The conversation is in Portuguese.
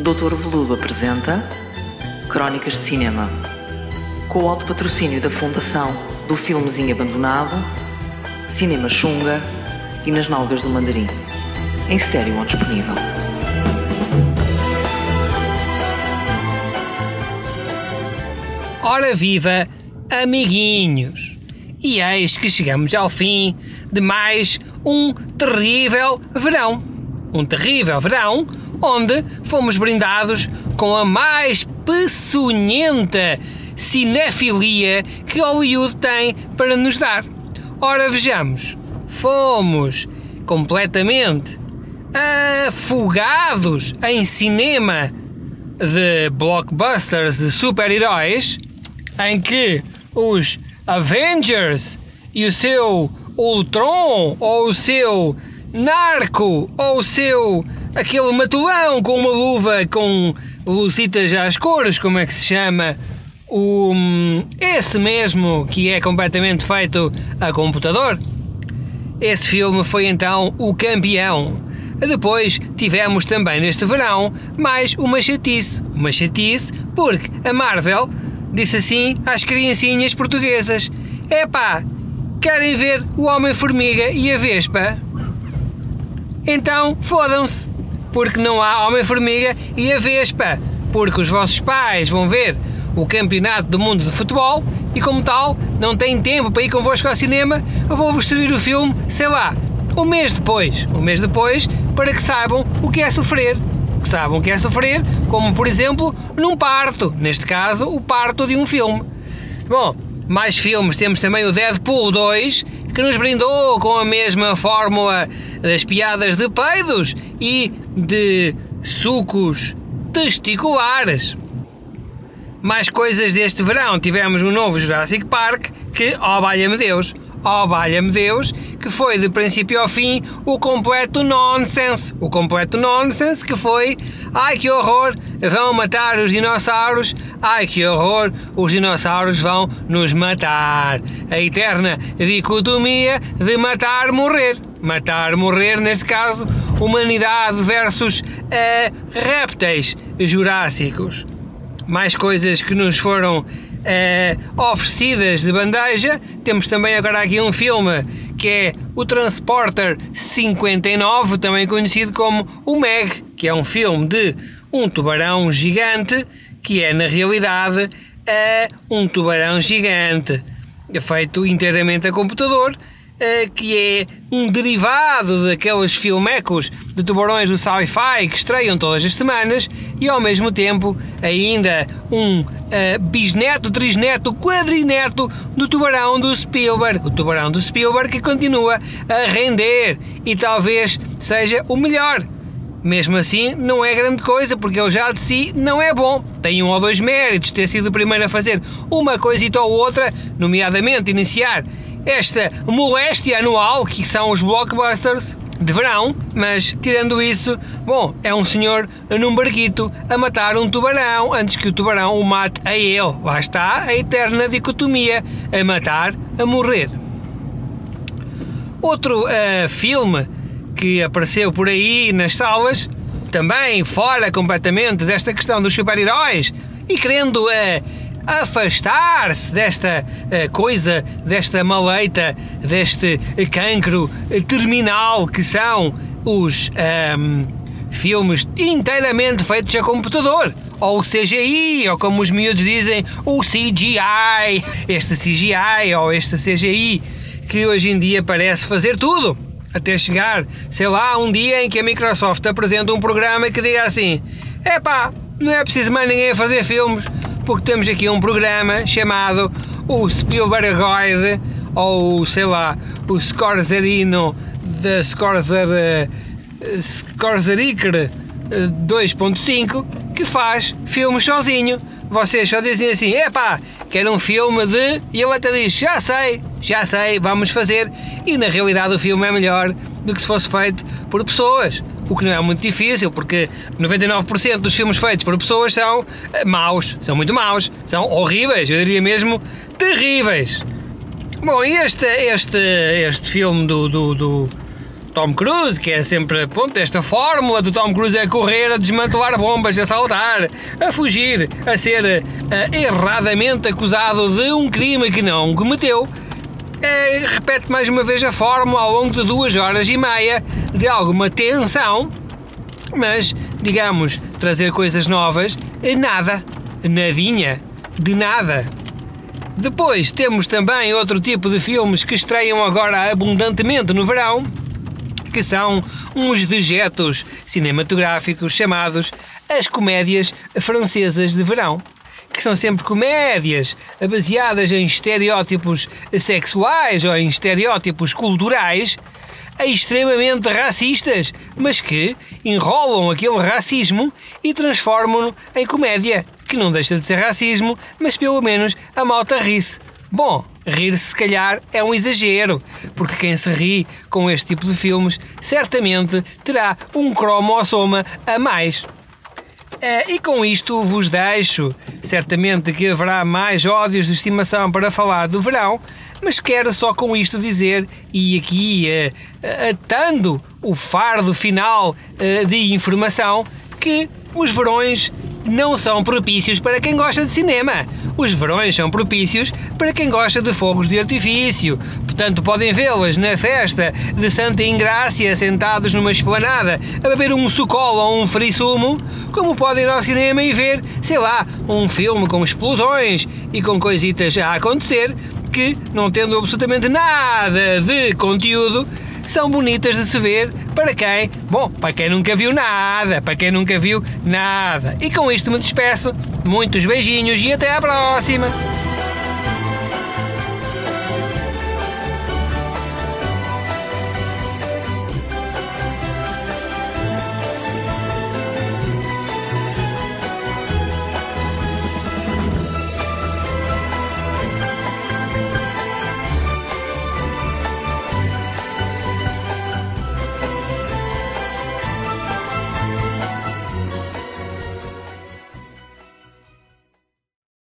Doutor Veludo apresenta Crónicas de Cinema. Com o alto patrocínio da Fundação do Filmezinho Abandonado, Cinema Xunga e Nas Nalgas do Mandarim. Em estéreo ou disponível. Ora viva, amiguinhos! E eis que chegamos ao fim de mais um terrível verão. Um terrível verão onde fomos brindados com a mais peçonhenta cinefilia que Hollywood tem para nos dar. Ora vejamos, fomos completamente afogados em cinema de blockbusters de super-heróis em que os Avengers e o seu Ultron ou o seu Narco ou o seu aquele matulão com uma luva com lucitas às cores, como é que se chama? O, esse mesmo que é completamente feito a computador. Esse filme foi então o campeão. Depois tivemos também neste verão mais uma chatice. Uma chatice porque a Marvel disse assim às criancinhas portuguesas: Epá, querem ver o Homem-Formiga e a Vespa? Então fodam-se, porque não há Homem-Formiga e a Vespa, porque os vossos pais vão ver o Campeonato do Mundo de Futebol e, como tal, não têm tempo para ir convosco ao cinema, eu vou-vos distribuir o filme, sei lá, um mês depois. Um mês depois, para que saibam o que é sofrer. Que saibam o que é sofrer, como por exemplo num parto. Neste caso, o parto de um filme. Bom, mais filmes. Temos também o Deadpool 2, que nos brindou com a mesma fórmula das piadas de peidos e de sucos testiculares. Mais coisas deste verão. Tivemos um novo Jurassic Park que, oh valha-me Deus, oh valha-me Deus, que foi de princípio ao fim o completo nonsense. O completo nonsense que foi, ai que horror, vão matar os dinossauros, ai que horror, os dinossauros vão nos matar. A eterna dicotomia de matar, morrer. Matar, morrer, neste caso, humanidade versus uh, répteis jurássicos. Mais coisas que nos foram uh, oferecidas de bandeja. Temos também agora aqui um filme que é o Transporter 59, também conhecido como o Meg, que é um filme de um tubarão gigante que é na realidade uh, um tubarão gigante feito inteiramente a computador eh, que é um derivado daqueles filmecos de tubarões do sci-fi que estreiam todas as semanas e ao mesmo tempo ainda um uh, bisneto, trisneto, quadrineto do tubarão do Spielberg. O tubarão do Spielberg que continua a render e talvez seja o melhor. Mesmo assim, não é grande coisa, porque ele já de si não é bom. Tem um ou dois méritos ter sido o primeiro a fazer uma coisita ou outra, nomeadamente iniciar esta moléstia anual que são os blockbusters de verão, mas tirando isso, bom, é um senhor num barquito a matar um tubarão antes que o tubarão o mate a ele. Lá está a eterna dicotomia: a matar, a morrer. Outro uh, filme que apareceu por aí nas salas, também fora completamente desta questão dos super-heróis e querendo uh, afastar-se desta uh, coisa, desta maleita, deste cancro terminal que são os um, ehm, filmes inteiramente feitos a computador. Ou o CGI, ou como os miúdos dizem, o CGI. Este CGI ou este CGI que hoje em dia parece fazer tudo. Até chegar, sei lá, um dia em que a Microsoft apresenta um programa que diga assim: epá, não é preciso mais ninguém fazer filmes, porque temos aqui um programa chamado o Spielbergoid ou sei lá, o Scorzerino da Scorzer Scorzeriker 2.5 que faz filmes sozinho. Vocês só dizem assim: epá, quero um filme de. E ele até diz: já sei, já sei, vamos fazer. E na realidade o filme é melhor do que se fosse feito por pessoas o que não é muito difícil, porque 99% dos filmes feitos por pessoas são eh, maus, são muito maus, são horríveis, eu diria mesmo terríveis. Bom, e este, este, este filme do, do, do, Tom Cruise, que é sempre, ponto, esta fórmula do Tom Cruise é correr, a desmantelar bombas, a saltar, a fugir, a ser uh, erradamente acusado de um crime que não cometeu. É, repete mais uma vez a fórmula ao longo de duas horas e meia de alguma tensão, mas, digamos, trazer coisas novas, nada, nadinha, de nada. Depois temos também outro tipo de filmes que estreiam agora abundantemente no verão, que são uns dejetos cinematográficos chamados as comédias francesas de verão que são sempre comédias baseadas em estereótipos sexuais ou em estereótipos culturais extremamente racistas, mas que enrolam aquele racismo e transformam-no em comédia, que não deixa de ser racismo, mas pelo menos a malta ri-se. Bom, rir-se se calhar é um exagero, porque quem se ri com este tipo de filmes certamente terá um cromossoma a mais. É, e com isto vos deixo. Certamente que haverá mais ódios de estimação para falar do verão, mas quero só com isto dizer, e aqui uh, atando o fardo final uh, de informação, que os verões não são propícios para quem gosta de cinema. Os verões são propícios para quem gosta de fogos de artifício. Portanto, podem vê-las na festa de Santa Ingrácia, sentados numa esplanada, a beber um sucol ou um frisumo, como podem ir ao cinema e ver, sei lá, um filme com explosões e com coisitas a acontecer que, não tendo absolutamente nada de conteúdo, são bonitas de se ver para quem? Bom, para quem nunca viu nada, para quem nunca viu nada. E com isto me despeço. Muitos beijinhos e até à próxima!